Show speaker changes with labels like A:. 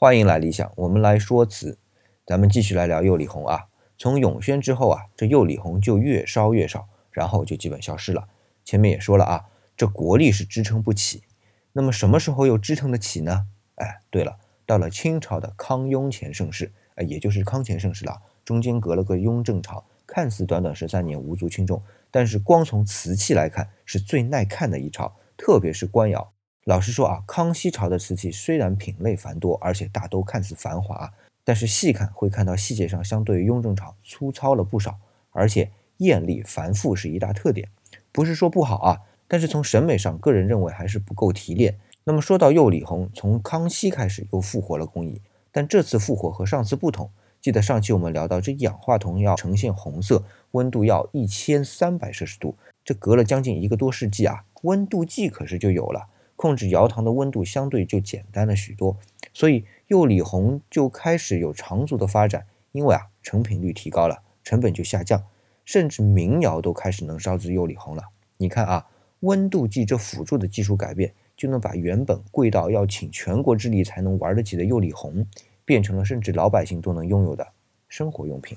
A: 欢迎来理想，我们来说词，咱们继续来聊釉里红啊。从永宣之后啊，这釉里红就越烧越少，然后就基本消失了。前面也说了啊，这国力是支撑不起。那么什么时候又支撑得起呢？哎，对了，到了清朝的康雍乾盛世，哎，也就是康乾盛世了，中间隔了个雍正朝，看似短短十三年无足轻重，但是光从瓷器来看，是最耐看的一朝，特别是官窑。老实说啊，康熙朝的瓷器虽然品类繁多，而且大都看似繁华，但是细看会看到细节上相对于雍正朝粗糙了不少，而且艳丽繁复是一大特点。不是说不好啊，但是从审美上，个人认为还是不够提炼。那么说到釉里红，从康熙开始又复活了工艺，但这次复活和上次不同。记得上期我们聊到，这氧化铜要呈现红色，温度要一千三百摄氏度，这隔了将近一个多世纪啊，温度计可是就有了。控制窑膛的温度相对就简单了许多，所以釉里红就开始有长足的发展。因为啊，成品率提高了，成本就下降，甚至民窑都开始能烧制釉里红了。你看啊，温度计这辅助的技术改变，就能把原本贵到要请全国之力才能玩得起的釉里红，变成了甚至老百姓都能拥有的生活用品。